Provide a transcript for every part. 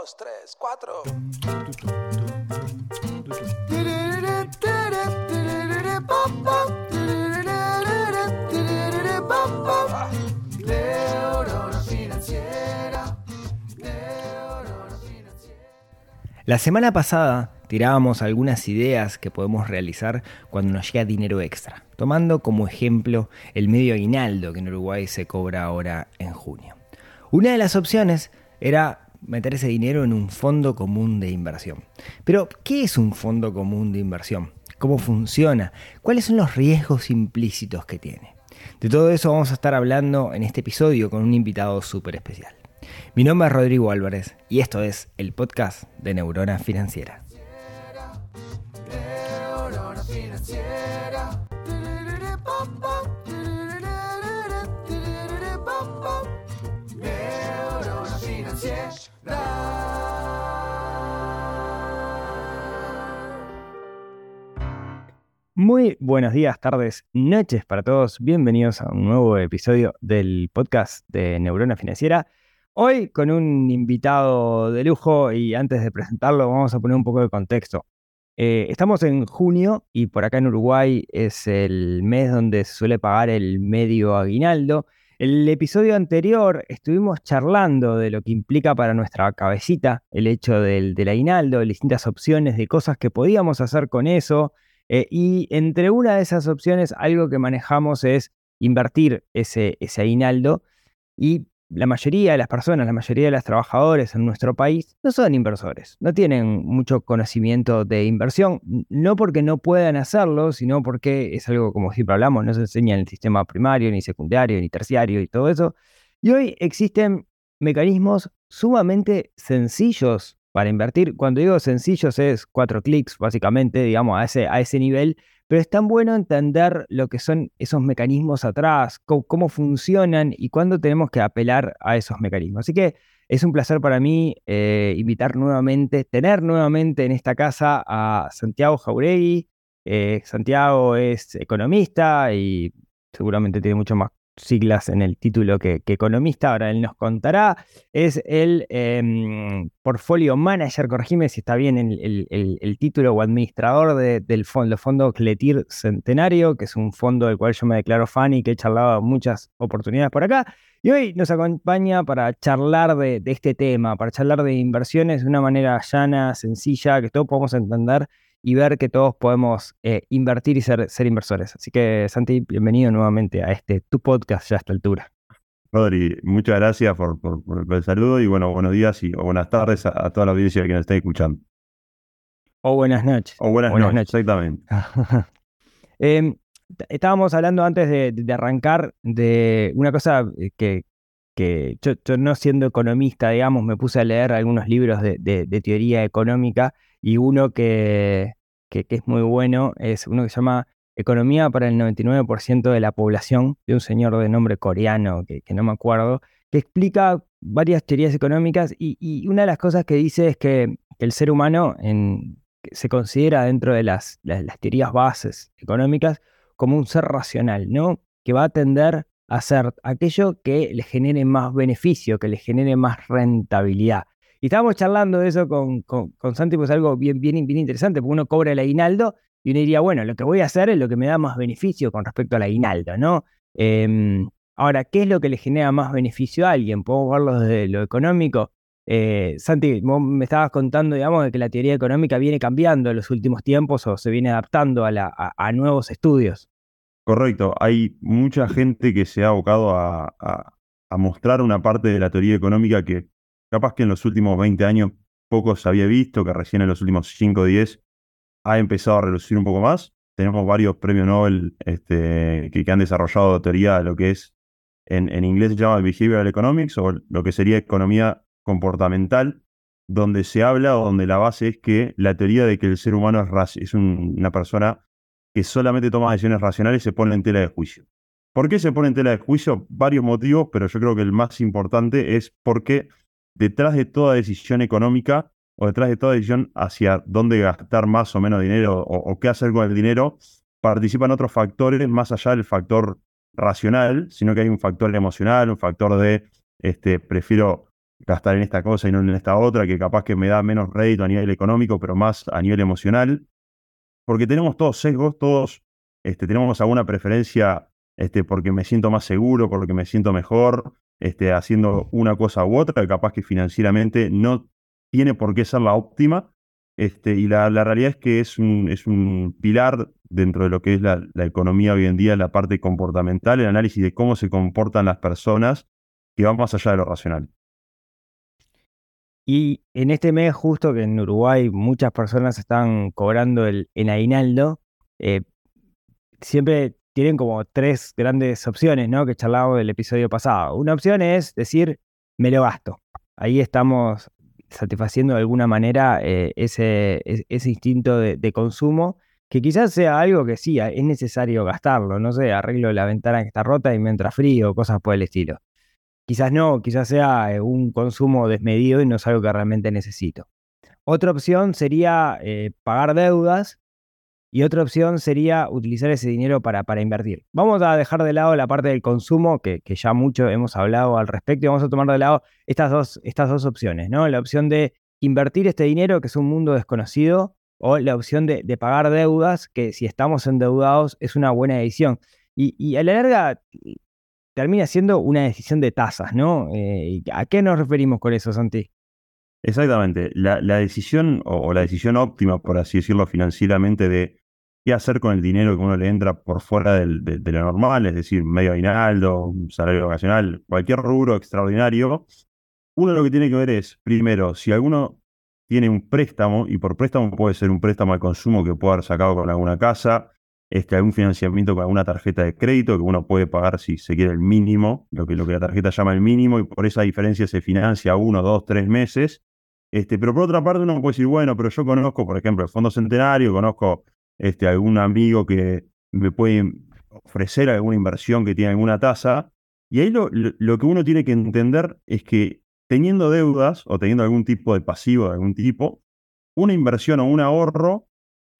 dos, tres, cuatro. La semana pasada tirábamos algunas ideas que podemos realizar cuando nos llega dinero extra, tomando como ejemplo el medio aguinaldo que en Uruguay se cobra ahora en junio. Una de las opciones era meter ese dinero en un fondo común de inversión. Pero, ¿qué es un fondo común de inversión? ¿Cómo funciona? ¿Cuáles son los riesgos implícitos que tiene? De todo eso vamos a estar hablando en este episodio con un invitado súper especial. Mi nombre es Rodrigo Álvarez y esto es el podcast de Neurona Financiera. Muy buenos días, tardes, noches para todos. Bienvenidos a un nuevo episodio del podcast de Neurona Financiera. Hoy con un invitado de lujo y antes de presentarlo vamos a poner un poco de contexto. Eh, estamos en junio y por acá en Uruguay es el mes donde se suele pagar el medio aguinaldo. El episodio anterior estuvimos charlando de lo que implica para nuestra cabecita el hecho del, del aguinaldo, distintas opciones de cosas que podíamos hacer con eso, eh, y entre una de esas opciones, algo que manejamos es invertir ese, ese aguinaldo. Y la mayoría de las personas, la mayoría de los trabajadores en nuestro país no son inversores, no tienen mucho conocimiento de inversión, no porque no puedan hacerlo, sino porque es algo, como siempre hablamos, no se enseña en el sistema primario, ni secundario, ni terciario y todo eso. Y hoy existen mecanismos sumamente sencillos para invertir. Cuando digo sencillos es cuatro clics, básicamente, digamos, a ese, a ese nivel, pero es tan bueno entender lo que son esos mecanismos atrás, cómo, funcionan y cuándo tenemos que apelar a esos mecanismos. Así que es un placer para mí eh, invitar nuevamente, tener nuevamente en esta casa a Santiago Jauregui. Eh, Santiago es economista y seguramente tiene mucho más siglas en el título que, economista, ahora él nos contará, es el em, portfolio manager, corregime si está bien el, el, título o administrador del fondo, fondo Cletir Centenario, que es un fondo del cual yo me declaro fan y que he charlado muchas oportunidades por acá. Y hoy nos acompaña para charlar de, de este tema, para charlar de inversiones de una manera llana, sencilla, que todos podamos entender y ver que todos podemos eh, invertir y ser, ser inversores. Así que, Santi, bienvenido nuevamente a este tu podcast ya a esta altura. Rodri, muchas gracias por, el saludo y bueno, buenos días y o buenas tardes a, toda la audiencia que nos está escuchando. O buenas noches. O buenas, noches, exactamente. Em, estábamos hablando antes de, arrancar de una cosa eh, que, que yo, no siendo economista, digamos, me puse a leer algunos libros de, de teoría económica y uno que, que, es muy bueno es uno que se llama Economía para el 99% de la población, de un señor de nombre coreano, que, no me acuerdo, que explica varias teorías económicas y, una de las cosas que dice es que el ser humano se considera dentro de las, las, las, teorías bases económicas como un ser racional, ¿no? Que va a tender a hacer aquello que le genere más beneficio, que le genere más rentabilidad. Y estábamos charlando de eso con, con, Santi, pues algo bien, bien, bien interesante, porque uno cobra el aguinaldo y uno diría, bueno, lo que voy a hacer es lo que me da más beneficio con respecto al aguinaldo, ¿no? Em, ahora, ¿qué es lo que le genera más beneficio a alguien? ¿Podemos verlo desde lo económico? Eh, Santi, vos me estabas contando, digamos, de que la teoría económica viene cambiando en los últimos tiempos o se viene adaptando a, a, nuevos estudios. Correcto, hay mucha gente que se ha abocado a, a, mostrar una parte de la teoría económica que capaz que en los últimos 20 años poco se había visto, que recién en los últimos 5 o 10 ha empezado a relucir un poco más. Tenemos varios premios Nobel este, que, han desarrollado teoría de lo que es, en, inglés se llama Behavioral Economics o lo que sería economía comportamental, donde se habla o donde la base es que la teoría de que el ser humano es, es una persona que solamente toma decisiones racionales se pone en tela de juicio. ¿Por qué se pone en tela de juicio? Varios motivos, pero yo creo que el más importante es porque detrás de toda decisión económica o detrás de toda decisión hacia dónde gastar más o menos dinero o, qué hacer con el dinero, participan otros factores más allá del factor racional, sino que hay un factor emocional, un factor de, este, prefiero gastar en esta cosa y no en esta otra, que capaz que me da menos rédito a nivel económico, pero más a nivel emocional. Porque tenemos todos sesgos, todos este, tenemos alguna preferencia este, porque me siento más seguro, porque me siento mejor, este, haciendo una cosa u otra, capaz que financieramente no tiene por qué ser la óptima. Este, y la, realidad es que es un, es un pilar dentro de lo que es la, la, economía hoy en día, la parte comportamental, el análisis de cómo se comportan las personas, que va más allá de lo racional. Y en este mes, justo que en Uruguay muchas personas están cobrando el, el aguinaldo, eh, siempre tienen como tres grandes opciones, ¿no? Que charlábamos del episodio pasado. Una opción es decir, me lo gasto. Ahí estamos satisfaciendo de alguna manera eh, ese, ese, instinto de, consumo, que quizás sea algo que sí, es necesario gastarlo, no sé, arreglo la ventana que está rota y me entra frío, cosas por el estilo. Quizás no, quizás sea eh, un consumo desmedido y no es algo que realmente necesito. Otra opción sería eh, pagar deudas y otra opción sería utilizar ese dinero para, para invertir. Vamos a dejar de lado la parte del consumo, que, ya mucho hemos hablado al respecto, y vamos a tomar de lado estas dos, estas dos opciones, ¿no? La opción de invertir este dinero, que es un mundo desconocido, o la opción de, pagar deudas, que si estamos endeudados es una buena decisión. Y, y a la larga termina siendo una decisión de tasas, ¿no? Eh, ¿A qué nos referimos con eso, Santi? Exactamente. La, decisión, o, la decisión óptima, por así decirlo, financieramente, de qué hacer con el dinero que uno le entra por fuera de, lo normal, es decir, medio aguinaldo, salario ocasional, cualquier rubro extraordinario, uno lo que tiene que ver es, primero, si alguno tiene un préstamo, y por préstamo puede ser un préstamo de consumo que pueda haber sacado con alguna casa, este, algún financiamiento con alguna tarjeta de crédito que uno puede pagar si se quiere el mínimo, lo que, lo que la tarjeta llama el mínimo, y por esa diferencia se financia uno, dos, tres meses. Este, pero por otra parte uno puede decir, bueno, pero yo conozco, por ejemplo, el Fondo Centenario, conozco este, algún amigo que me puede ofrecer alguna inversión que tiene alguna tasa. Y ahí lo, lo que uno tiene que entender es que teniendo deudas o teniendo algún tipo de pasivo de algún tipo, una inversión o un ahorro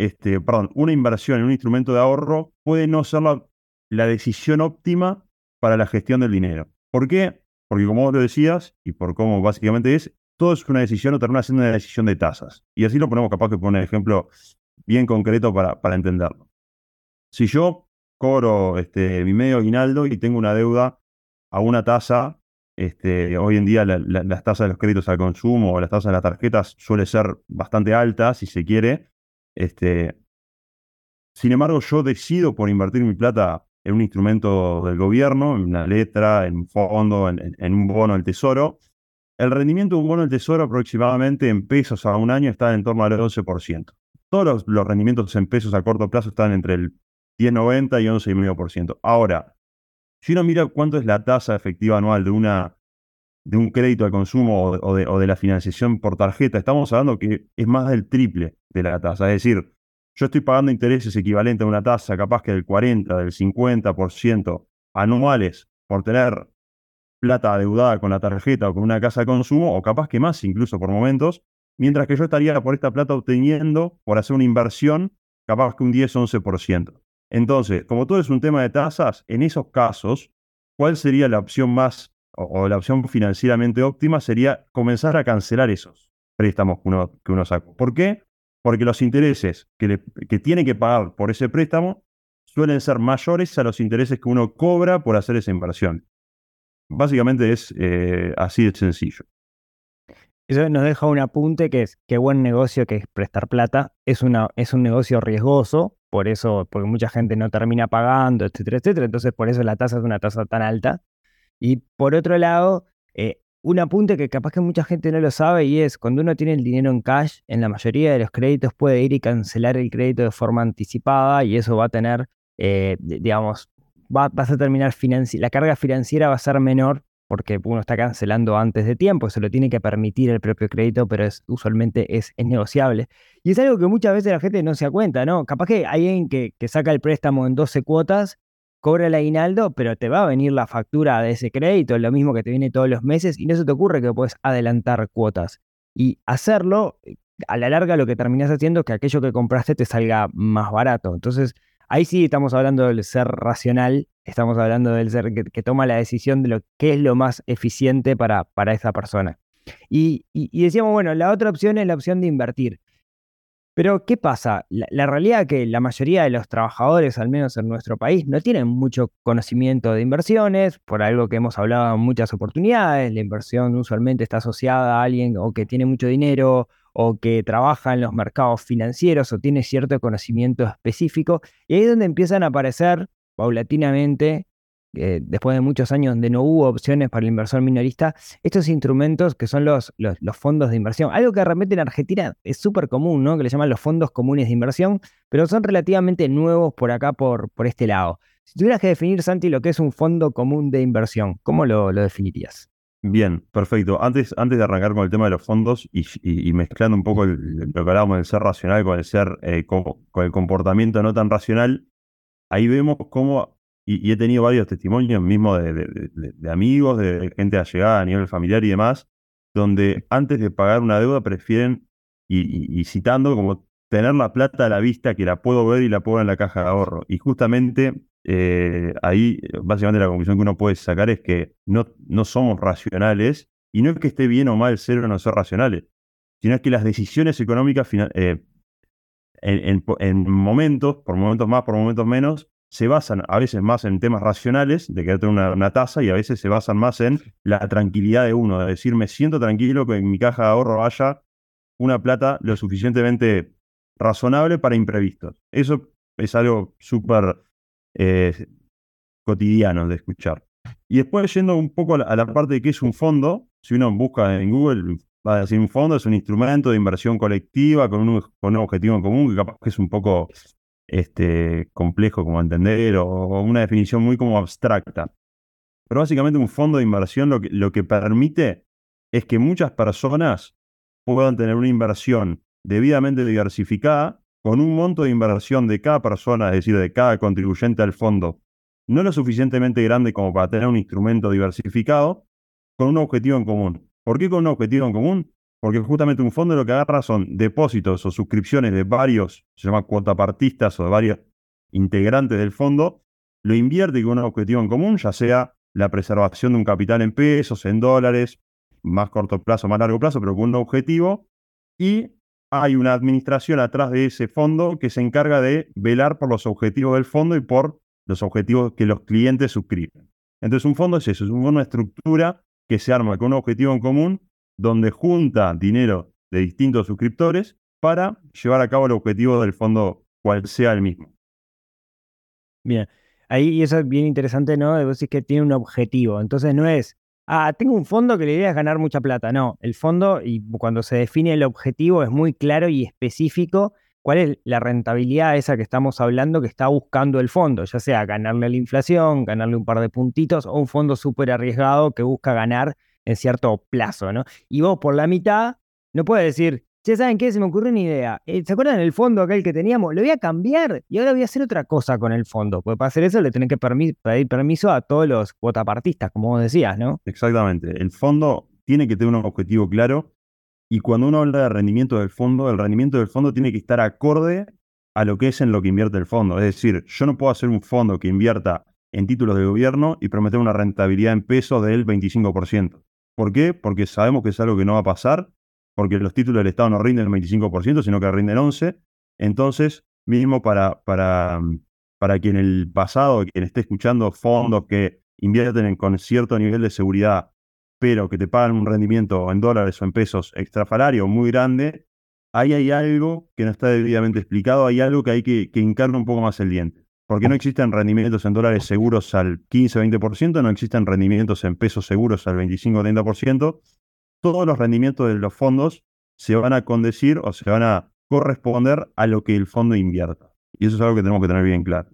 este, perdón, una inversión en un instrumento de ahorro puede no ser la, decisión óptima para la gestión del dinero. ¿Por qué? Porque como vos lo decías, y por cómo básicamente es, todo es una decisión o termina siendo una decisión de tasas. Y así lo ponemos capaz que poner un ejemplo bien concreto para, para entenderlo. Si yo cobro este, mi medio aguinaldo y tengo una deuda a una tasa, este, hoy en día las tasas de los créditos al consumo o las tasas de las tarjetas suele ser bastante altas, si se quiere, este, sin embargo, yo decido por invertir mi plata en un instrumento del gobierno, en una letra, en un fondo, en, un bono del tesoro. El rendimiento de un bono del tesoro aproximadamente en pesos a un año está en torno al 11%. Todos los, rendimientos en pesos a corto plazo están entre el 10,90 y 11,5%. Ahora, si uno mira cuánto es la tasa efectiva anual de una de un crédito al consumo o de, o de, la financiación por tarjeta, estamos hablando que es más del triple de la tasa. Es decir, yo estoy pagando intereses equivalentes a una tasa capaz que del 40, del 50% anuales por tener plata adeudada con la tarjeta o con una casa de consumo, o capaz que más incluso por momentos, mientras que yo estaría por esta plata obteniendo, por hacer una inversión, capaz que un 10 o 11%. Entonces, como todo es un tema de tasas, en esos casos, ¿cuál sería la opción más o, la opción financieramente óptima sería comenzar a cancelar esos préstamos que uno, que uno sacó. ¿Por qué? Porque los intereses que, que tiene que pagar por ese préstamo suelen ser mayores a los intereses que uno cobra por hacer esa inversión. Básicamente es eh, así de sencillo. Eso nos deja un apunte que es qué buen negocio que es prestar plata. Es, una, es un negocio riesgoso, por eso, porque mucha gente no termina pagando, etcétera, etcétera. Entonces, por eso la tasa es una tasa tan alta. Y por otro lado, eh, un apunte que capaz que mucha gente no lo sabe y es cuando uno tiene el dinero en cash, en la mayoría de los créditos puede ir y cancelar el crédito de forma anticipada y eso va a tener, eh, digamos, va, vas a terminar la carga financiera va a ser menor porque uno está cancelando antes de tiempo, se lo tiene que permitir el propio crédito, pero es, usualmente es, negociable. Y es algo que muchas veces la gente no se da cuenta, ¿no? Capaz que hay alguien que, saca el préstamo en 12 cuotas cobra el aguinaldo, pero te va a venir la factura de ese crédito, lo mismo que te viene todos los meses, y no se te ocurre que puedes adelantar cuotas. Y hacerlo, eh, a la larga lo que terminas haciendo es que aquello que compraste te salga más barato. Entonces, ahí sí estamos hablando del ser racional, estamos hablando del ser que, toma la decisión de lo que es lo más eficiente para, para esa persona. Y, decíamos, bueno, la otra opción es la opción de invertir. Pero, ¿qué pasa? La, realidad es que la mayoría de los trabajadores, al menos en nuestro país, no tienen mucho conocimiento de inversiones, por algo que hemos hablado en muchas oportunidades. La inversión usualmente está asociada a alguien o que tiene mucho dinero o que trabaja en los mercados financieros o tiene cierto conocimiento específico. Y ahí es donde empiezan a aparecer paulatinamente eh, después de muchos años donde no hubo opciones para el inversor minorista, estos instrumentos que son los, fondos de inversión. Algo que realmente en Argentina es súper común, ¿no? Que le llaman los fondos comunes de inversión, pero son relativamente nuevos por acá, por, por este lado. Si tuvieras que definir, Santi, lo que es un fondo común de inversión, ¿cómo lo, definirías? Bien, perfecto. Antes, antes de arrancar con el tema de los fondos y, mezclando un poco lo que hablábamos del ser racional con el ser, eh, con el comportamiento no tan racional, ahí vemos cómo y, he tenido varios testimonios mismo de, amigos, de gente allegada a nivel familiar y demás, donde antes de pagar una deuda prefieren, y, citando, como tener la plata a la vista que la puedo ver y la puedo en la caja de ahorro. Y justamente eh, ahí, básicamente la conclusión que uno puede sacar es que no, no somos racionales, y no es que esté bien o mal ser o no ser racionales, sino es que las decisiones económicas eh, en, en, momentos, por momentos más, por momentos menos, se basan a veces más en temas racionales, de querer tener una, tasa, y a veces se basan más en la tranquilidad de uno, de decir, me siento tranquilo que en mi caja de ahorro haya una plata lo suficientemente razonable para imprevistos. Eso es algo súper eh, cotidiano de escuchar. Y después, yendo un poco a la, parte de qué es un fondo, si uno busca en Google, va a decir un fondo es un instrumento de inversión colectiva con un, con un objetivo en común, que capaz que es un poco este, complejo como entender o, una definición muy como abstracta. Pero básicamente un fondo de inversión lo que, lo que permite es que muchas personas puedan tener una inversión debidamente diversificada con un monto de inversión de cada persona, es decir, de cada contribuyente al fondo, no lo suficientemente grande como para tener un instrumento diversificado, con un objetivo en común. ¿Por qué con un objetivo en común? porque justamente un fondo lo que agarra son depósitos o suscripciones de varios, se llama cuotapartistas o de varios integrantes del fondo, lo invierte con un objetivo en común, ya sea la preservación de un capital en pesos, en dólares, más corto plazo, más largo plazo, pero con un objetivo, y hay una administración atrás de ese fondo que se encarga de velar por los objetivos del fondo y por los objetivos que los clientes suscriben. Entonces un fondo es eso, es una estructura que se arma con un objetivo en común donde junta dinero de distintos suscriptores para llevar a cabo el objetivo del fondo, cual sea el mismo. Bien, ahí eso es bien interesante, ¿no? De decir que tiene un objetivo. Entonces no es, ah, tengo un fondo que la idea es ganar mucha plata. No, el fondo, y cuando se define el objetivo, es muy claro y específico cuál es la rentabilidad esa que estamos hablando que está buscando el fondo, ya sea ganarle a la inflación, ganarle un par de puntitos, o un fondo súper arriesgado que busca ganar en cierto plazo, ¿no? Y vos por la mitad no puedes decir, ya saben qué, se me ocurrió una idea. Eh, ¿Se acuerdan del fondo aquel que teníamos? Lo voy a cambiar y ahora voy a hacer otra cosa con el fondo. Porque para hacer eso le tenés que pedir permiso a todos los cuotapartistas, como vos decías, ¿no? Exactamente. El fondo tiene que tener un objetivo claro y cuando uno habla de rendimiento del fondo, el rendimiento del fondo tiene que estar acorde a lo que es en lo que invierte el fondo. Es decir, yo no puedo hacer un fondo que invierta en títulos de gobierno y prometer una rentabilidad en pesos del 25%. ¿Por qué? Porque sabemos que es algo que no va a pasar, porque los títulos del Estado no rinden el 25%, sino que rinden el 11%. Entonces, mismo para, para, para quien el pasado, quien esté escuchando fondos que invierten con cierto nivel de seguridad, pero que te pagan un rendimiento en dólares o en pesos extrafalario muy grande, ahí hay algo que no está debidamente explicado, hay algo que hay que, que un poco más el diente. Porque no existen rendimientos en dólares seguros al 15-20%, no existen rendimientos en pesos seguros al 25-30%. Todos los rendimientos de los fondos se van a condecir o se van a corresponder a lo que el fondo invierta. Y eso es algo que tenemos que tener bien claro.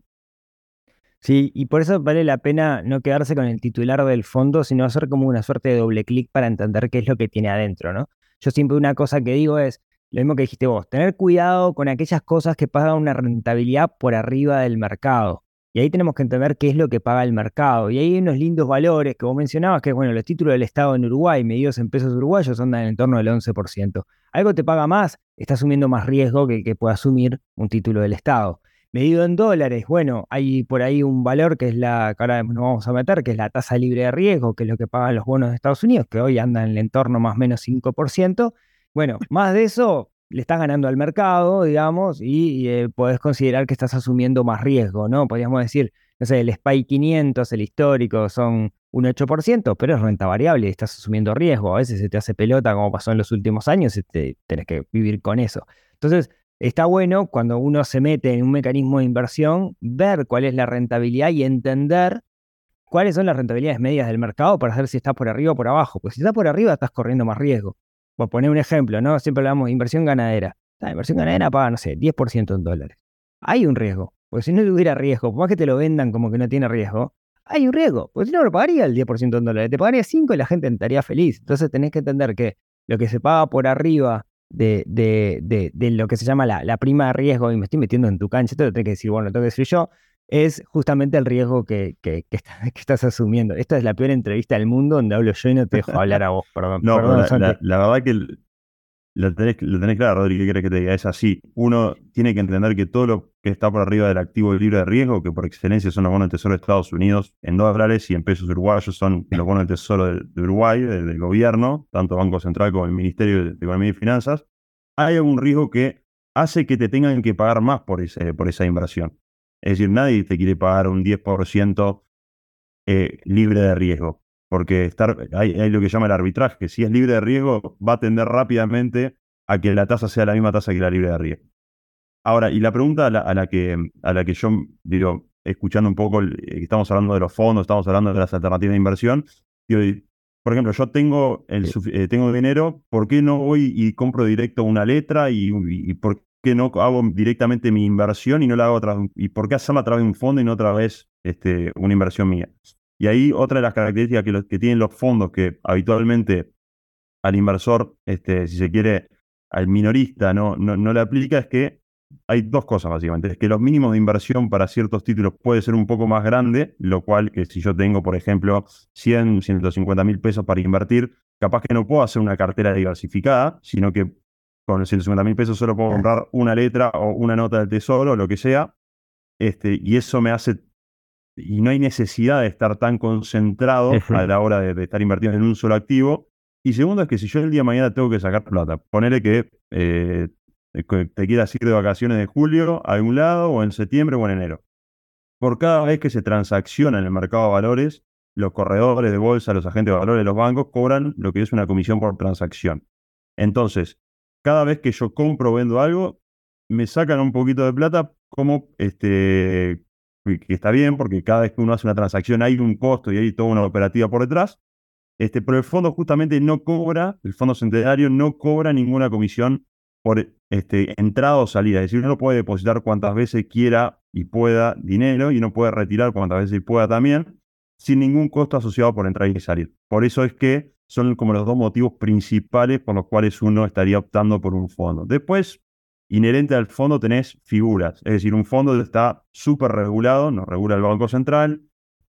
Sí, y por eso vale la pena no quedarse con el titular del fondo, sino hacer como una suerte de doble clic para entender qué es lo que tiene adentro, ¿no? Yo siempre una cosa que digo es, lo mismo que dijiste vos, tener cuidado con aquellas cosas que pagan una rentabilidad por arriba del mercado. Y ahí tenemos que entender qué es lo que paga el mercado. Y ahí hay unos lindos valores que vos mencionabas, que bueno, los títulos del Estado en Uruguay, medidos en pesos uruguayos, andan en torno del 11%. Algo te paga más, está asumiendo más riesgo que que puede asumir un título del Estado. medido en dólares, bueno, hay por ahí un valor que es la, que ahora nos vamos a meter, que es la tasa libre de riesgo, que es lo que pagan los bonos de Estados Unidos, que hoy anda en el entorno más o menos 5%. Bueno, más de eso le estás ganando al mercado, digamos, y, eh, podés considerar que estás asumiendo más riesgo, ¿no? Podríamos decir, no sé, el SPY 500, el histórico, son un 8%, pero es renta variable, estás asumiendo riesgo. A veces se te hace pelota, como pasó en los últimos años, y te, tenés que vivir con eso. Entonces, está bueno cuando uno se mete en un mecanismo de inversión, ver cuál es la rentabilidad y entender cuáles son las rentabilidades medias del mercado para saber si está por arriba o por abajo. Pues si está por arriba, estás corriendo más riesgo. Por poner un ejemplo, ¿no? Siempre hablamos de inversión ganadera. La inversión ganadera paga, no sé, 10% en dólares. Hay un riesgo. Porque si no tuviera riesgo, por más que te lo vendan como que no tiene riesgo, hay un riesgo. Porque si no, lo pagaría el 10% en dólares. Te pagaría 5 y la gente estaría feliz. Entonces tenés que entender que lo que se paga por arriba de, de, de, lo que se llama la, la, prima de riesgo, y me estoy metiendo en tu cancha, esto lo tengo que decir, bueno, lo tengo que decir yo, es justamente el riesgo que, que, que, estás asumiendo. Esta es la peor entrevista del mundo donde hablo yo y no te dejo hablar a vos, perdón. No, la, la, verdad que lo tenés, lo tenés claro, Rodri, ¿qué quieres que te diga? Es así. Uno tiene que entender que todo lo que está por arriba del activo libre de riesgo, que por excelencia son los bonos del Tesoro de Estados Unidos en dólares y en pesos uruguayos son los bonos del Tesoro de, Uruguay, del, gobierno, tanto Banco Central como el Ministerio de Economía y Finanzas, hay algún riesgo que hace que te tengan que pagar más por, ese, por esa inversión. Es decir, nadie te quiere pagar un 10% eh, libre de riesgo porque estar, hay, lo que llama el arbitraje, que si es libre de riesgo va a tender rápidamente a que la tasa sea la misma tasa que la libre de riesgo. Ahora, y la pregunta a la, que, a la que yo digo, escuchando un poco, eh, estamos hablando de los fondos, estamos hablando de las alternativas de inversión, digo, por ejemplo, yo tengo, el, eh, tengo dinero, ¿por qué no voy y compro directo una letra y, y, por qué no hago directamente mi inversión y no la hago otra y por qué hacerla a través de un fondo y no otra vez este, una inversión mía? Y ahí otra de las características que, que tienen los fondos que habitualmente al inversor, este, si se quiere, al minorista no, no, le aplica es que hay dos cosas básicamente. Es que los mínimos de inversión para ciertos títulos puede ser un poco más grande, lo cual que si yo tengo, por ejemplo, 100, 150 mil pesos para invertir, capaz que no puedo hacer una cartera diversificada, sino que con 150 mil pesos solo puedo comprar una letra o una nota del tesoro, lo que sea, este, y eso me hace y no hay necesidad de estar tan concentrado a la hora de, estar invirtiendo en un solo activo. Y segundo es que si yo el día de mañana tengo que sacar plata, ponele que eh, te quieras ir de vacaciones de julio a algún lado, o en septiembre o en enero. Por cada vez que se transacciona en el mercado de valores, los corredores de bolsa, los agentes de valores, los bancos cobran lo que es una comisión por transacción. Entonces, cada vez que yo compro o vendo algo, me sacan un poquito de plata como este, que está bien, porque cada vez que uno hace una transacción hay un costo y hay toda una operativa por detrás. Este, pero el fondo justamente no cobra, el fondo centenario no cobra ninguna comisión por este, entrada o salida. Es decir, uno puede depositar cuantas veces quiera y pueda dinero y uno puede retirar cuantas veces pueda también, sin ningún costo asociado por entrar y salir. Por eso es que son como los dos motivos principales por los cuales uno estaría optando por un fondo. Después, inherente al fondo tenés figuras, es decir, un fondo está súper regulado, nos regula el Banco Central,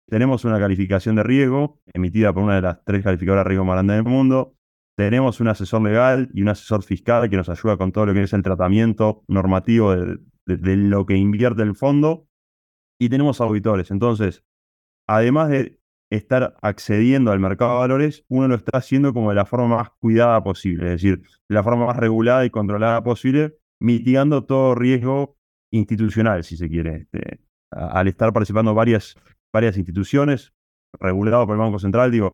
tenemos una calificación de riesgo emitida por una de las tres calificadoras de riesgo más grandes del mundo, tenemos un asesor legal y un asesor fiscal que nos ayuda con todo lo que es el tratamiento normativo de, lo que invierte el fondo, y tenemos auditores. Entonces, además de estar accediendo al mercado de valores, uno lo está haciendo como de la forma más cuidada posible, es decir, de la forma más regulada y controlada posible, mitigando todo riesgo institucional, si se quiere. Este, al estar participando varias, varias instituciones reguladas por el Banco Central, digo,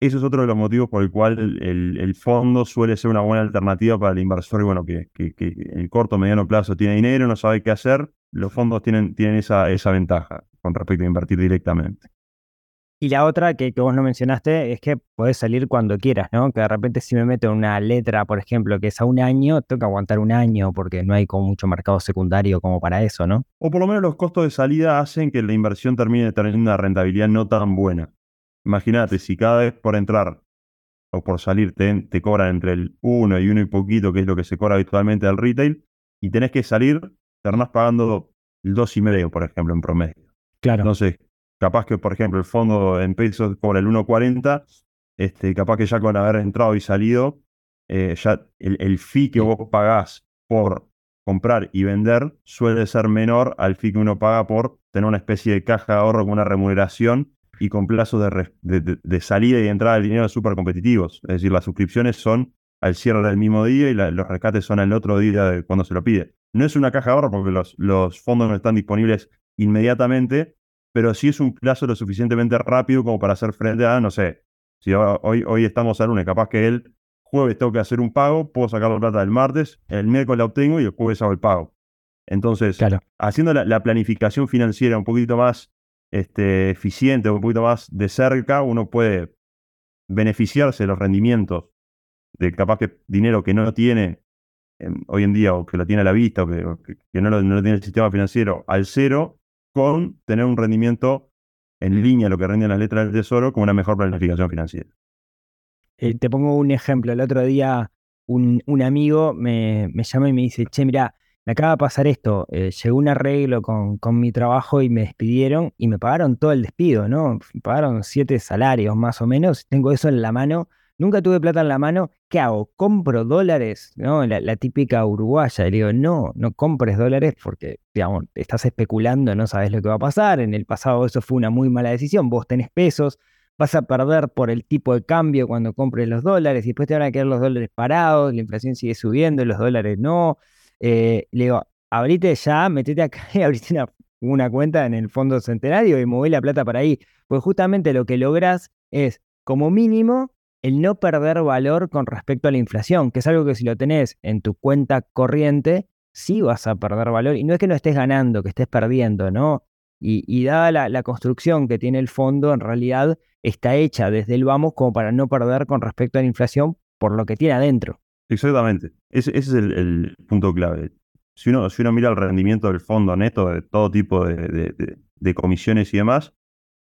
eso es otro de los motivos por el cual el, fondo suele ser una buena alternativa para el inversor, y bueno, que, que, que, en corto o mediano plazo tiene dinero, no sabe qué hacer, los fondos tienen, tienen esa, esa ventaja con respecto a invertir directamente. Y la otra que, vos no mencionaste es que podés salir cuando quieras, ¿no? Que de repente si me meto una letra, por ejemplo, que es a un año, tengo que aguantar un año porque no hay como mucho mercado secundario como para eso, ¿no? O por lo menos los costos de salida hacen que la inversión termine teniendo una rentabilidad no tan buena. Imagínate, si cada vez por entrar o por salir te, cobran entre el 1 y 1 y poquito, que es lo que se cobra habitualmente al retail, y tenés que salir, terminás pagando el 2,5, por ejemplo, en promedio. Claro. Entonces, capaz que, por ejemplo, el fondo en pesos cobra el 1.40, este, capaz que ya con haber entrado y salido, eh, ya el, el, fee que vos pagás por comprar y vender suele ser menor al fee que uno paga por tener una especie de caja de ahorro con una remuneración y con plazos de, salida y entrada del dinero súper competitivos. Es decir, las suscripciones son al cierre del mismo día y los rescates son el otro día de cuando se lo pide. No es una caja de ahorro porque los, los fondos no están disponibles inmediatamente, pero sí es un plazo lo suficientemente rápido como para hacer frente a, no sé, si hoy, hoy estamos a lunes, capaz que el jueves tengo que hacer un pago, puedo sacar la plata el martes, el miércoles la obtengo y el jueves hago el pago. Entonces, haciendo la, planificación financiera un poquito más este, eficiente, un poquito más de cerca, uno puede beneficiarse de los rendimientos de capaz que dinero que no tiene em, hoy en día o que lo tiene a la vista o que, no, lo, tiene el sistema financiero al cero con tener un rendimiento en línea lo que rinde las letras del tesoro con una mejor planificación financiera. Eh, te pongo un ejemplo. El otro día un, amigo me, me, llama y me dice, che, mira, me acaba de pasar esto. Eh, llegó un arreglo con, con, mi trabajo y me despidieron y me pagaron todo el despido, ¿no? Pagaron siete salarios más o menos. Tengo eso en la mano. Nunca tuve plata en la mano. ¿Qué hago? ¿Compro dólares? ¿No? La, típica uruguaya. Le digo, no, no compres dólares porque, digamos, estás especulando, no sabes lo que va a pasar. En el pasado eso fue una muy mala decisión. Vos tenés pesos, vas a perder por el tipo de cambio cuando compres los dólares y después te van a quedar los dólares parados, la inflación sigue subiendo, los dólares no. Eh, le digo, abrite ya, metete acá y abrite una, cuenta en el fondo centenario y mueve la plata para ahí. Pues justamente lo que logras es, como mínimo, el no perder valor con respecto a la inflación, que es algo que si lo tenés en tu cuenta corriente, sí vas a perder valor. Y no es que no estés ganando, que estés perdiendo, ¿no? Y, dada la, construcción que tiene el fondo, en realidad está hecha desde el vamos como para no perder con respecto a la inflación por lo que tiene adentro. Exactamente. Ese, es el, punto clave. Si uno, si uno mira el rendimiento del fondo neto de todo tipo de, comisiones y demás,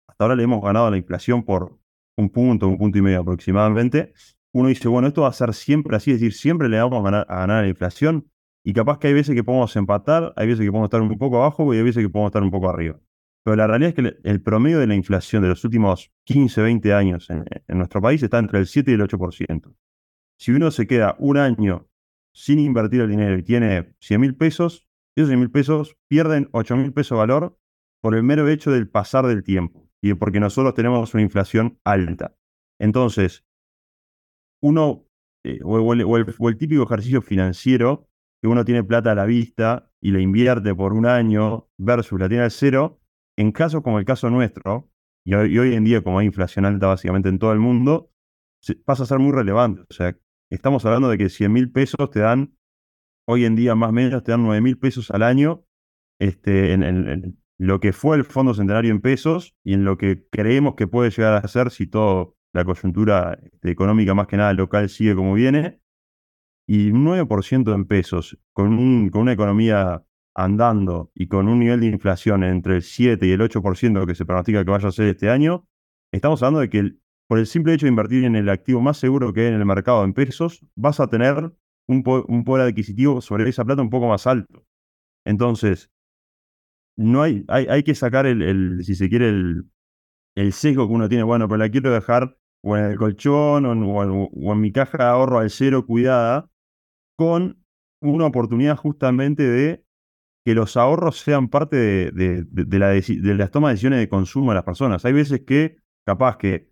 hasta ahora le hemos ganado la inflación por un punto, un punto y medio aproximadamente. Uno dice, bueno, esto va a ser siempre así, es decir, siempre le vamos a ganar, a ganar la inflación. Y capaz que hay veces que podemos empatar, hay veces que podemos estar un poco abajo y hay veces que podemos estar un poco arriba. Pero la realidad es que el promedio de la inflación de los últimos 15, 20 años en, nuestro país está entre el 7 y el 8%. Si uno se queda un año sin invertir el dinero y tiene 100 mil pesos, esos 100 mil pesos pierden 8 mil pesos de valor por el mero hecho del pasar del tiempo y porque nosotros tenemos una inflación alta. Entonces, uno, eh, o, el, típico ejercicio financiero que uno tiene plata a la vista y la invierte por un año versus la tiene al cero, en casos como el caso nuestro, y hoy, en día como hay inflación alta básicamente en todo el mundo, pasa a ser muy relevante. O sea, estamos hablando de que 100 mil pesos te dan, hoy en día más o menos, te dan 9 mil pesos al año este, en, lo que fue el Fondo Centenario en pesos y en lo que creemos que puede llegar a ser si toda la coyuntura este, económica más que nada local sigue como viene y un 9% en pesos, con, con una economía andando y con un nivel de inflación entre el 7 y el 8% que se pronostica que vaya a ser este año, estamos hablando de que por el simple hecho de invertir en el activo más seguro que hay en el mercado en pesos, vas a tener un, poder adquisitivo sobre esa plata un poco más alto. Entonces, no hay, hay, que sacar el, si se quiere, el, el sesgo que uno tiene, bueno, pero la quiero dejar o en el colchón o en mi caja de ahorro al cero cuidada, con una oportunidad justamente de que los ahorros sean parte de, la de, las tomas de decisiones de consumo de las personas. Hay veces que capaz que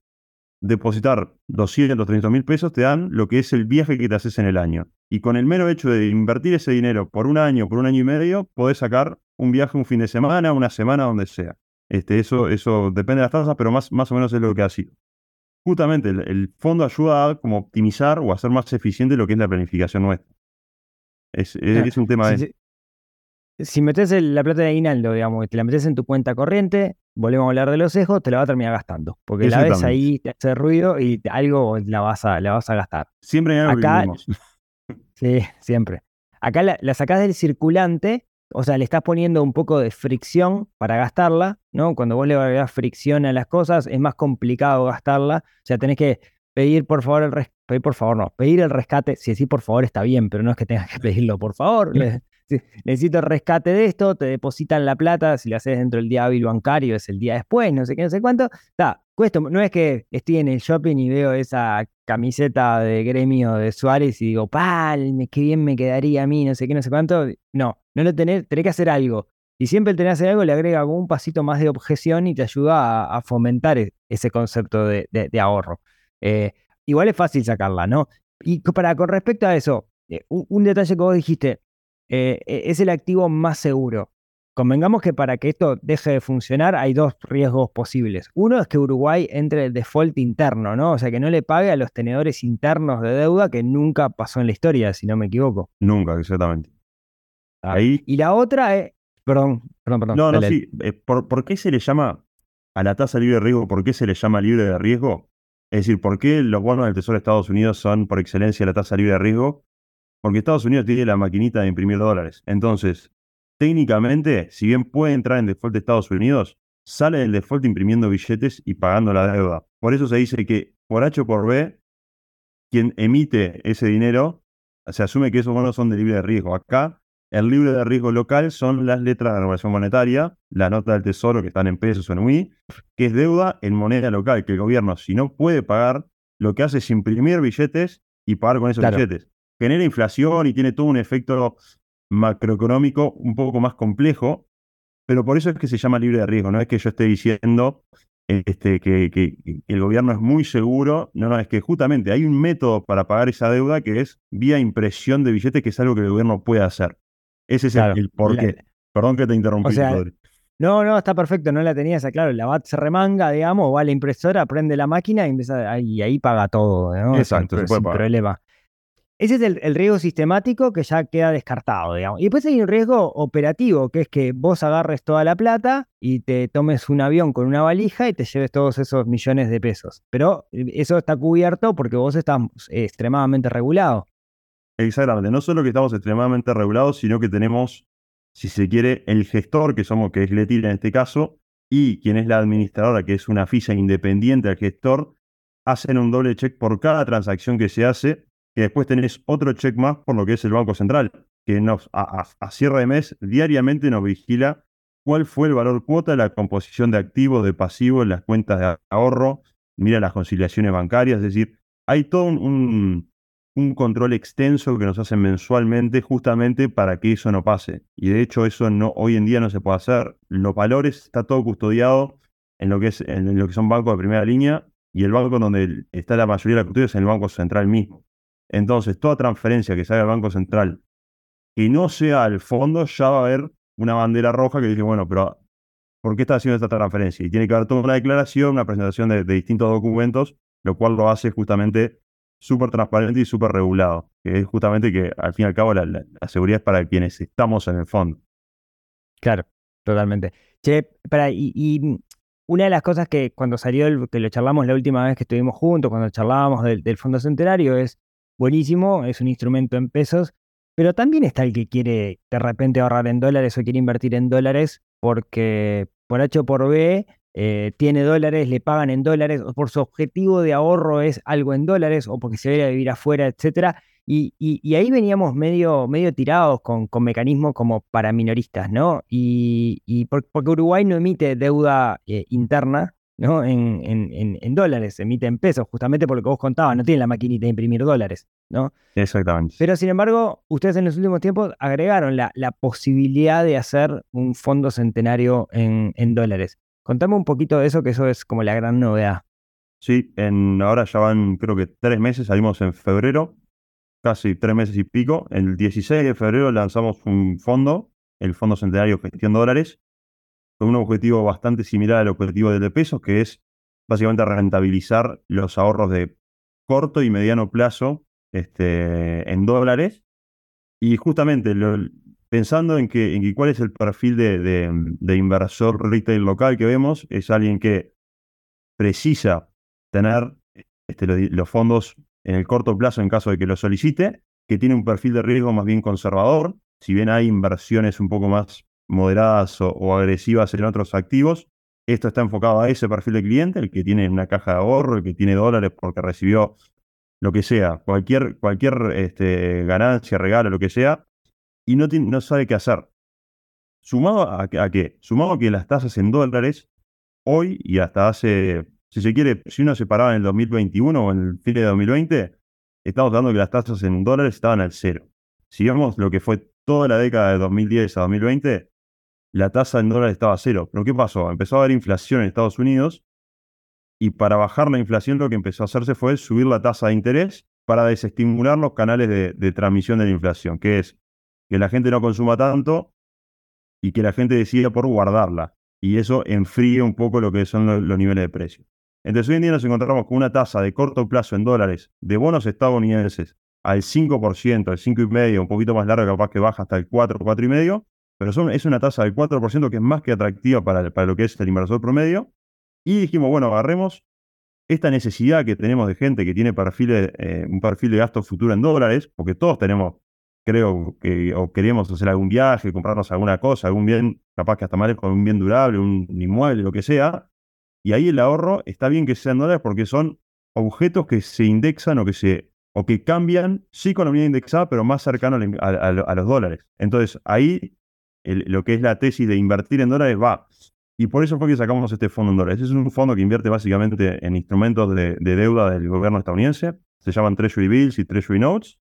depositar 200, 300 mil pesos te dan lo que es el viaje que te haces en el año. Y con el mero hecho de invertir ese dinero por un año, por un año y medio, podés sacar un viaje un fin de semana, una semana, donde sea. Este, eso, eso depende de las tasas, pero más, más o menos es lo que ha sido justamente el, fondo ayuda a como optimizar o hacer más eficiente lo que es la planificación nuestra. Es, un tema de... Si, metes la plata de aguinaldo, digamos, te la metes en tu cuenta corriente, volvemos a hablar de los sesgos, te la va a terminar gastando. Porque la ves ahí, te hace ruido y algo la vas a, la vas a gastar. Siempre Acá, Sí, siempre. Acá la, la sacás del circulante o sea, le estás poniendo un poco de fricción para gastarla, ¿no? Cuando vos le das fricción a las cosas, es más complicado gastarla. O sea, tenés que pedir por favor el rescate, pedir por favor no, pedir el rescate, si decís por favor está bien, pero no es que tengas que pedirlo por favor, necesito rescate de esto, te depositan la plata, si lo haces dentro del día hábil bancario es el día después, no sé qué, no sé cuánto. Está, cuesta, no es que estoy en el shopping y veo esa camiseta de gremio de Suárez y digo, pal, qué bien me quedaría a mí, no sé qué, no sé cuánto. No, no lo tenés, tenés que hacer algo. Y siempre el tener que hacer algo le agrega un pasito más de objeción y te ayuda a, fomentar e, ese concepto de, ahorro. Eh, igual es fácil sacarla, ¿no? Y para, con respecto a eso, eh, un, detalle que vos dijiste, eh, e, es el activo más seguro. Convengamos que para que esto deje de funcionar hay dos riesgos posibles. Uno es que Uruguay entre el default interno, ¿no? O sea, que no le pague a los tenedores internos de deuda que nunca pasó en la historia, si no me equivoco. Nunca, exactamente. Ah, Ahí. Y la otra es. Perdón, perdón, perdón. No, no, sí. Eh, ¿por, qué se le llama a la tasa libre de riesgo? ¿Por qué se le llama libre de riesgo? Es decir, ¿por qué los bonos del Tesoro de Estados Unidos son por excelencia la tasa libre de riesgo? Porque Estados Unidos tiene la maquinita de imprimir dólares. Entonces, técnicamente, si bien puede entrar en default de Estados Unidos, sale del default imprimiendo billetes y pagando la deuda. Por eso se dice que por H o por B, quien emite ese dinero, se asume que esos bonos son de libre de riesgo. Acá, el libre de riesgo local son las letras de la regulación monetaria, la nota del tesoro que están en pesos o en UI, que es deuda en moneda local, que el gobierno, si no puede pagar, lo que hace es imprimir billetes y pagar con esos billetes. Genera inflación y tiene todo un efecto macroeconómico un poco más complejo, pero por eso es que se llama libre de riesgo. No es que yo esté diciendo este, que, el gobierno es muy seguro. No, no, es que justamente hay un método para pagar esa deuda que es vía impresión de billetes, que es algo que el gobierno puede hacer. Ese es el, porqué. Perdón que te interrumpí, No, no, está perfecto, no la tenías, claro, la BAT se remanga, digamos, va a la impresora, prende la máquina y, empieza, y ahí paga todo, ¿no? Exacto, sin problema. Ese es el, riesgo sistemático que ya queda descartado, digamos. Y después hay un riesgo operativo, que es que vos agarres toda la plata y te tomes un avión con una valija y te lleves todos esos millones de pesos. Pero eh, eso está cubierto porque vos estás extremadamente regulado. Exactamente. No solo que estamos extremadamente regulados, sino que tenemos, si se quiere, el gestor, que somos, que es Letil en este caso, y quien es la administradora, que es una FISA independiente al gestor, hacen un doble check por cada transacción que se hace que después tenés otro check más por lo que es el Banco Central, que nos, a, cierre de mes diariamente nos vigila cuál fue el valor cuota, la composición de activos, de pasivos las cuentas de ahorro, mira las conciliaciones bancarias, es decir, hay todo un, control extenso que nos hacen mensualmente justamente para que eso no pase. Y de hecho eso no, hoy en día no se puede hacer. Los valores está todo custodiado en lo que, es, en lo que son bancos de primera línea y el banco donde está la mayoría de la custodia es el Banco Central mismo. Entonces, toda transferencia que salga del Banco Central y no sea al fondo, ya va a haber una bandera roja que dice, bueno, pero ¿por qué está haciendo esta transferencia? Y tiene que haber toda una declaración, una presentación de, distintos documentos, lo cual lo hace justamente súper transparente y súper regulado, que es justamente que al fin y al cabo la, seguridad es para quienes estamos en el fondo. Claro, totalmente. Che, para, y, una de las cosas que cuando salió, el, que lo charlamos la última vez que estuvimos juntos, cuando charlábamos del Fondo Centenario, es buenísimo, es un instrumento en pesos, pero también está el que quiere de repente ahorrar en dólares o quiere invertir en dólares porque por H o por B eh, tiene dólares, le pagan en dólares, o por su objetivo de ahorro es algo en dólares, o porque se va a vivir afuera, etcétera. Y, ahí veníamos medio, medio tirados con, con, mecanismos como para minoristas, ¿no? Y, porque Uruguay no emite deuda eh, interna, ¿no? En, en, en, dólares, emite en pesos, justamente por lo que vos contabas, no tiene la maquinita de imprimir dólares, ¿no? Exactamente. Pero sin embargo, ustedes en los últimos tiempos agregaron la, la posibilidad de hacer un fondo centenario en, dólares. Contame un poquito de eso, que eso es como la gran novedad. Sí, en, ahora ya van creo que tres meses, salimos en febrero, casi tres meses y pico. El 16 de febrero lanzamos un fondo, el Fondo Centenario Gestión Dólares, con un objetivo bastante similar al objetivo del de pesos, que es básicamente rentabilizar los ahorros de corto y mediano plazo este, en dólares. Y justamente pensando en que, cuál es el perfil de, inversor retail local que vemos, es alguien que precisa tener este, los fondos en el corto plazo en caso de que lo solicite, que tiene un perfil de riesgo más bien conservador, si bien hay inversiones un poco más moderadas o, agresivas en otros activos. Esto está enfocado a ese perfil de cliente, el que tiene una caja de ahorro, el que tiene dólares porque recibió lo que sea, cualquier, cualquier este, ganancia, regalo, lo que sea, y no, no sabe qué hacer. Sumado a, a qué? Sumado a que las tasas en dólares, hoy y hasta hace, si se quiere, si uno se paraba en el 2021 o en el fin de 2020, estamos hablando que las tasas en dólares estaban al cero. Si vemos lo que fue toda la década de 2010 a 2020, la tasa en dólares estaba a cero. Pero ¿qué pasó? Empezó a haber inflación en Estados Unidos y para bajar la inflación lo que empezó a hacerse fue subir la tasa de interés para desestimular los canales de, transmisión de la inflación, que es que la gente no consuma tanto y que la gente decida por guardarla. Y eso enfríe un poco lo que son los, niveles de precio. Entonces hoy en día nos encontramos con una tasa de corto plazo en dólares de bonos estadounidenses al 5%, al 5,5%, un poquito más larga, capaz que baja hasta el 4, 4,5%, pero son, es una tasa del 4% que es más que atractiva para, para lo que es el inversor promedio. Y dijimos, bueno, agarremos esta necesidad que tenemos de gente que tiene perfiles, eh, un perfil de gasto futuro en dólares, porque todos tenemos, creo que o queremos hacer algún viaje, comprarnos alguna cosa, algún bien, capaz que hasta más con un bien durable, un inmueble, lo que sea. Y ahí el ahorro está bien que sean dólares porque son objetos que se indexan o que se o que cambian, sí con la unidad indexada, pero más cercano a, los dólares. Entonces, ahí lo que es la tesis de invertir en dólares va. Y por eso fue que sacamos este fondo en dólares. Es un fondo que invierte básicamente en instrumentos de, deuda del gobierno estadounidense. Se llaman Treasury Bills y Treasury Notes.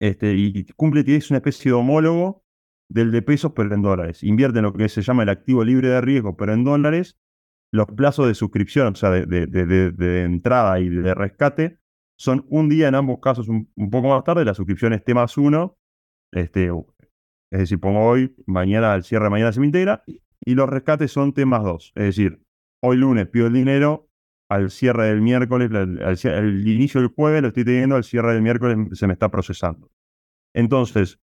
Este, y cumple, es una especie de homólogo del de pesos, pero en dólares. Invierte en lo que se llama el activo libre de riesgo, pero en dólares. Los plazos de suscripción, o sea, de, de entrada y de rescate, son un día en ambos casos un, poco más tarde, la suscripción es T más uno, este, es decir, pongo hoy, mañana al cierre de mañana se me integra, y los rescates son T más dos, es decir, hoy lunes pido el dinero, al cierre del miércoles, al, inicio del jueves lo estoy teniendo, al cierre del miércoles se me está procesando. Entonces,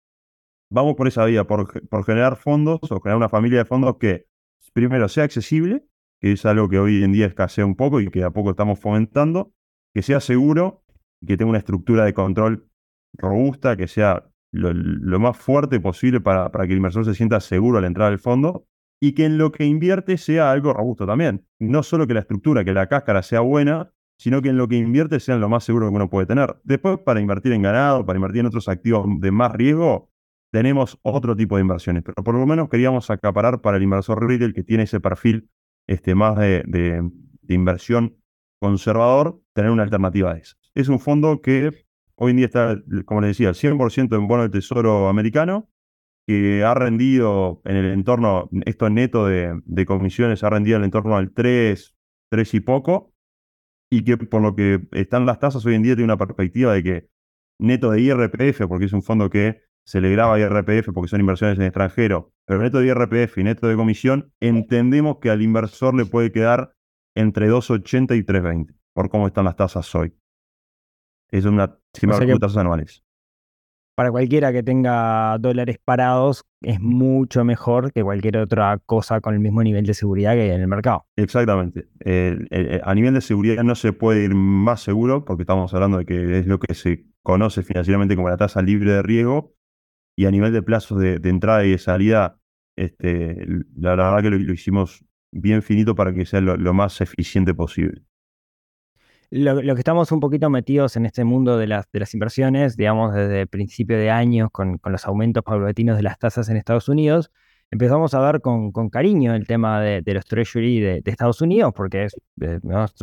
vamos por esa vía, por, por generar fondos o crear una familia de fondos que primero sea accesible, que es algo que hoy en día escasea un poco y que a poco estamos fomentando, que sea seguro que tenga una estructura de control robusta, que sea lo, más fuerte posible para, para, que el inversor se sienta seguro al entrar al fondo y que en lo que invierte sea algo robusto también. No solo que la estructura, que la cáscara sea buena, sino que en lo que invierte sea lo más seguro que uno puede tener. Después, para invertir en ganado, para invertir en otros activos de más riesgo, tenemos otro tipo de inversiones, pero por lo menos queríamos acaparar para el inversor retail que tiene ese perfil este, más de, de, de inversión conservador, tener una alternativa a esa. Es un fondo que hoy en día está, como les decía, 100% en bono del Tesoro americano, que ha rendido en el entorno, esto neto de, comisiones, ha rendido en el entorno al 3, 3 y poco, y que por lo que están las tasas hoy en día tiene una perspectiva de que neto de IRPF, porque es un fondo que se le graba IRPF porque son inversiones en extranjero, pero neto de IRPF y neto de comisión, entendemos que al inversor le puede quedar entre 2,80 y 3,20 por cómo están las tasas hoy. Es una de tasas anuales. Para cualquiera que tenga dólares parados, es mucho mejor que cualquier otra cosa con el mismo nivel de seguridad que hay en el mercado. Exactamente. a nivel de seguridad no se puede ir más seguro porque estamos hablando de que es lo que se conoce financieramente como la tasa libre de riesgo y a nivel de plazos de, entrada y de salida, este, la, verdad que lo, hicimos bien finito para que sea lo más eficiente posible lo, que estamos un poquito metidos en este mundo de las, de inversiones, digamos, desde el principio de años, con, los aumentos paulatinos de las tasas en Estados Unidos, empezamos a ver con, cariño el tema de, los treasury de, Estados Unidos, porque es, eh,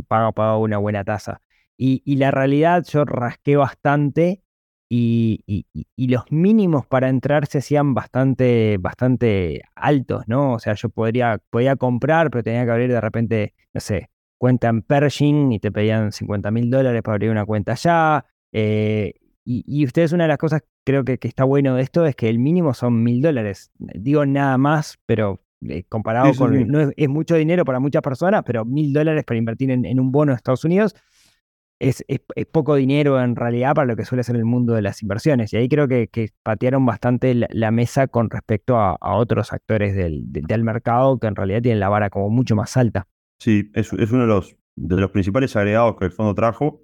paga, una buena tasa. Y, la realidad, yo rasqué bastante y, los mínimos para entrar se hacían bastante, bastante altos, ¿no? O sea, yo podría, podía comprar, pero tenía que abrir de repente, no sé, cuenta en Pershing y te pedían 50 mil dólares para abrir una cuenta allá. Eh, y, ustedes, una de las cosas creo que, está bueno de esto es que el mínimo son mil dólares. Digo nada más, pero eh, comparado con. No es, mucho dinero para muchas personas, pero mil dólares para invertir en, un bono de Estados Unidos es, poco dinero en realidad para lo que suele ser el mundo de las inversiones. Y ahí creo que, patearon bastante la, mesa con respecto a, otros actores del, del mercado que en realidad tienen la vara como mucho más alta. Sí, es, uno de los, de los principales agregados que el fondo trajo.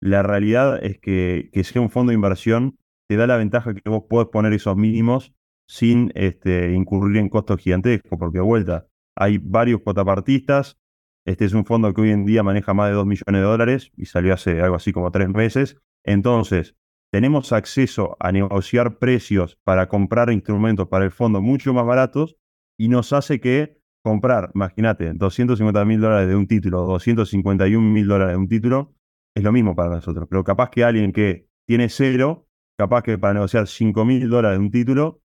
La realidad es que, que sea un fondo de inversión te da la ventaja que vos podés poner esos mínimos sin este, incurrir en costos gigantescos, porque de vuelta, hay varios cotapartistas. Este es un fondo que hoy en día maneja más de 2 millones de dólares y salió hace algo así como tres meses. Entonces, tenemos acceso a negociar precios para comprar instrumentos para el fondo mucho más baratos y nos hace que comprar, imagínate, 250 mil dólares de un título, 251 mil dólares de un título, es lo mismo para nosotros. Pero capaz que alguien que tiene cero, capaz que para negociar 5 mil dólares de un título,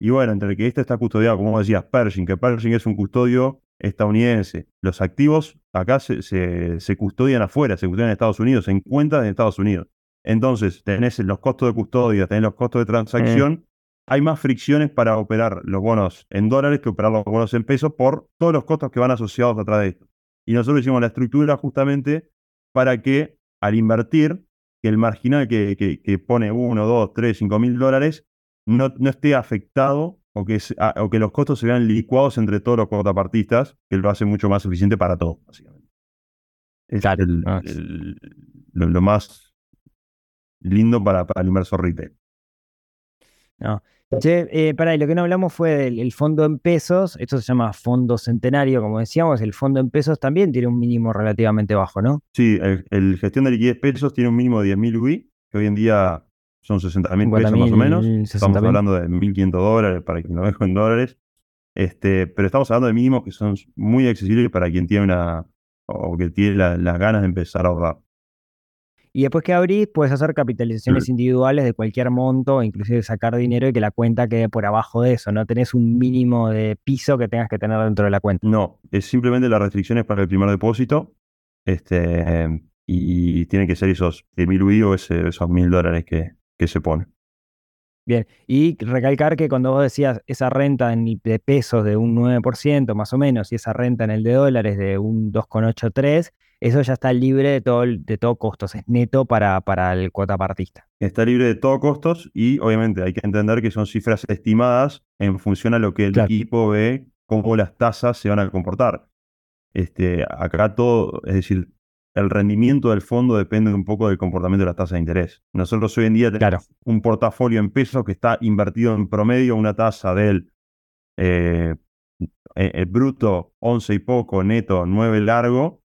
y bueno, entre que este está custodiado, como decías, Pershing, que Pershing es un custodio estadounidense. Los activos acá se, se, custodian afuera, se custodian en Estados Unidos, en cuentas de Estados Unidos. Entonces, tenés los costos de custodia, tenés los costos de transacción, hay más fricciones para operar los bonos en dólares que operar los bonos en pesos por todos los costos que van asociados atrás de esto. Y nosotros hicimos la estructura justamente para que al invertir, que el marginal que, que, pone 1, 2, 3, 5 mil dólares no, no, esté afectado o que, ah, o que los costos se vean licuados entre todos los contrapartistas, que lo hace mucho más eficiente para todos, básicamente. Es lo, más lindo para, para el inversor retail. No. Che, eh, para lo que no hablamos fue del fondo en pesos. Esto se llama fondo centenario, como decíamos. El fondo en pesos también tiene un mínimo relativamente bajo, ¿no? Sí, el, gestión de liquidez pesos tiene un mínimo de 10.000 UI, que hoy en día son 60.000 pesos más o menos. Estamos hablando de 1.500 dólares para quien lo dejo en dólares. Este, pero estamos hablando de mínimos que son muy accesibles para quien tiene una o que tiene las ganas de empezar a ahorrar. Y después que abrís, puedes hacer capitalizaciones individuales de cualquier monto, inclusive sacar dinero y que la cuenta quede por abajo de eso. No tenés un mínimo de piso que tengas que tener dentro de la cuenta. No, es simplemente las restricciones para el primer depósito. Este, y tienen que ser esos mil UI o esos mil dólares que, que se ponen. Bien, y recalcar que cuando vos decías esa renta en, de pesos de un 9% más o menos y esa renta en el de dólares de un 2,83, eso ya está libre de todo, de todo costos, es neto para, para el cuotapartista. Está libre de todo costos y obviamente hay que entender que son cifras estimadas en función a lo que el equipo ve cómo las tasas se van a comportar. Este, acá todo, es decir, el rendimiento del fondo depende un poco del comportamiento de la tasa de interés. Nosotros hoy en día tenemos un portafolio en pesos que está invertido en promedio una tasa del eh, eh, bruto 11 y poco, neto 9 largo,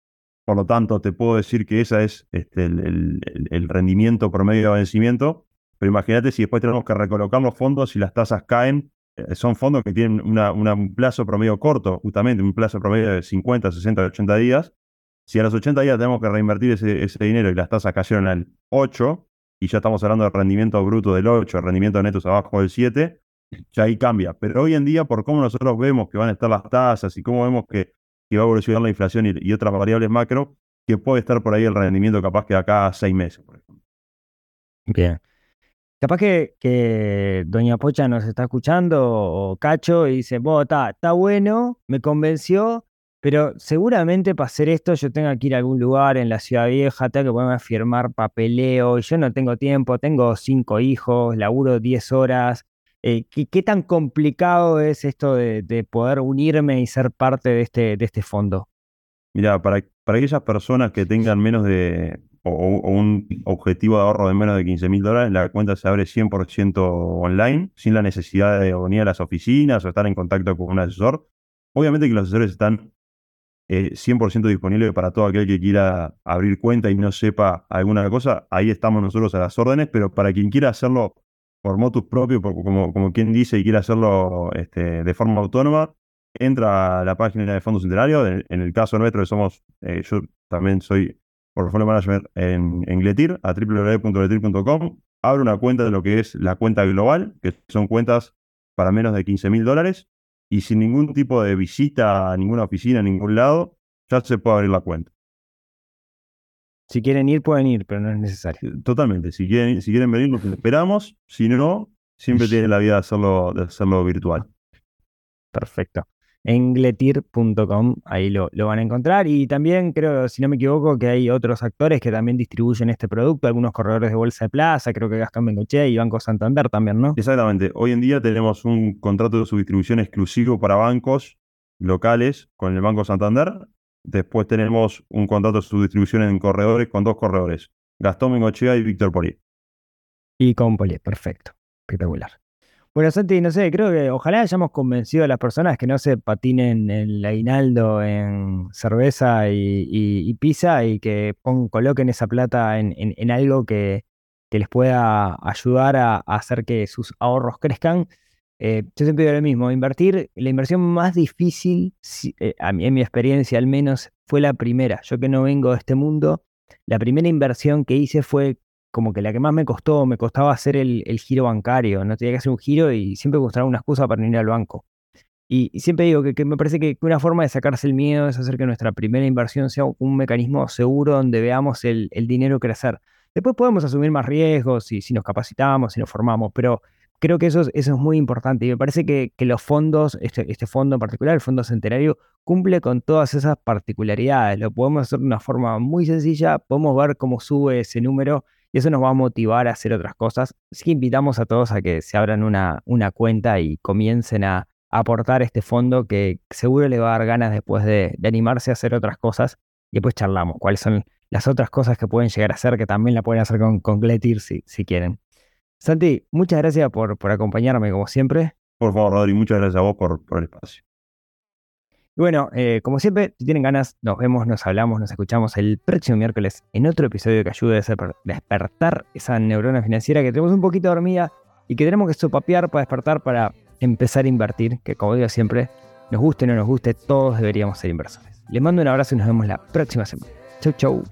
por lo tanto, te puedo decir que ese es este, el, rendimiento promedio de vencimiento. Pero imagínate si después tenemos que recolocar los fondos y las tasas caen. Eh, son fondos que tienen un plazo promedio corto, justamente, un plazo promedio de 50, 60, 80 días. Si a los 80 días tenemos que reinvertir ese, dinero y las tasas cayeron al 8, y ya estamos hablando de rendimiento bruto del 8, rendimiento neto abajo del 7, ya ahí cambia. Pero hoy en día, por cómo nosotros vemos que van a estar las tasas y cómo vemos que que va a evolucionar la inflación y, otras variables macro, que puede estar por ahí el rendimiento capaz que acá a seis meses, por ejemplo. Bien. Capaz que, Doña Pocha nos está escuchando o Cacho y dice, bueno, está bueno, me convenció, pero seguramente para hacer esto yo tengo que ir a algún lugar en la ciudad vieja, tengo que ponerme a firmar papeleo, y yo no tengo tiempo, tengo cinco hijos, laburo diez horas, eh, ¿qué, tan complicado es esto de, poder unirme y ser parte de este, de este fondo? Mira, para, para aquellas personas que tengan menos de, o, un objetivo de ahorro de menos de 15 mil dólares, la cuenta se abre 100% online, sin la necesidad de venir a las oficinas o estar en contacto con un asesor. Obviamente que los asesores están 100% eh, disponibles para todo aquel que quiera abrir cuenta y no sepa alguna cosa. Ahí estamos nosotros a las órdenes, pero para quien quiera hacerlo por motus propio, como, como quien dice y quiere hacerlo este, de forma autónoma, entra a la página de Fondo Centenario. En, el caso nuestro, que somos, eh, yo también soy portfolio manager en, en Gletir, a www.gletir.com, abre una cuenta de lo que es la cuenta global, que son cuentas para menos de 15 mil dólares, y sin ningún tipo de visita a ninguna oficina, a ningún lado, ya se puede abrir la cuenta. Si quieren ir, pueden ir, pero no es necesario. Totalmente. Si quieren, si quieren venir, los esperamos. Si no, siempre tienen la vida de hacerlo, de hacerlo virtual. Perfecto. Engletir.com, ahí lo, lo, van a encontrar. Y también creo, si no me equivoco, que hay otros actores que también distribuyen este producto, algunos corredores de bolsa de plaza, creo que Gastón Bengoche y Banco Santander también, ¿no? Exactamente. Hoy en día tenemos un contrato de subdistribución exclusivo para bancos locales con el Banco Santander Después tenemos un contrato de subdistribución en corredores con dos corredores, Gastón Mengochea y Víctor Poli. Y con Poli, perfecto, espectacular. Bueno, Santi, no sé, creo que ojalá hayamos convencido a las personas que no se patinen el aguinaldo en cerveza y, pizza y que coloquen esa plata en, algo que les pueda ayudar a, hacer que sus ahorros crezcan. Eh, yo siempre digo lo mismo, invertir, la inversión más difícil, eh, en mi experiencia al menos, fue la primera. Yo que no vengo de este mundo, la primera inversión que hice fue como que la que más me costó, me costaba hacer el, giro bancario, no tenía que hacer un giro y siempre buscaba una excusa para ir al banco. Y, siempre digo que, me parece que una forma de sacarse el miedo es hacer que nuestra primera inversión sea un mecanismo seguro donde veamos el, el dinero crecer. Después podemos asumir más riesgos si, si nos capacitamos, si nos formamos, pero creo que eso, es, eso es muy importante y me parece que, los fondos, este, este, fondo en particular, el Fondo Centenario, cumple con todas esas particularidades. Lo podemos hacer de una forma muy sencilla, podemos ver cómo sube ese número y eso nos va a motivar a hacer otras cosas. Así que invitamos a todos a que se abran una, cuenta y comiencen a, aportar este fondo que seguro le va a dar ganas después de, animarse a hacer otras cosas y después charlamos cuáles son las otras cosas que pueden llegar a hacer, que también la pueden hacer con, con Gletir si quieren. Santi, muchas gracias por, por acompañarme como siempre. Por favor, Rodri, muchas gracias a vos por, por el espacio. Y bueno, eh, como siempre, si tienen ganas, nos vemos, nos hablamos, nos escuchamos el próximo miércoles en otro episodio que ayude a despertar esa neurona financiera que tenemos un poquito dormida y que tenemos que sopapear para despertar para empezar a invertir, que como digo siempre, nos guste o no nos guste, todos deberíamos ser inversores. Les mando un abrazo y nos vemos la próxima semana. Chau, chau.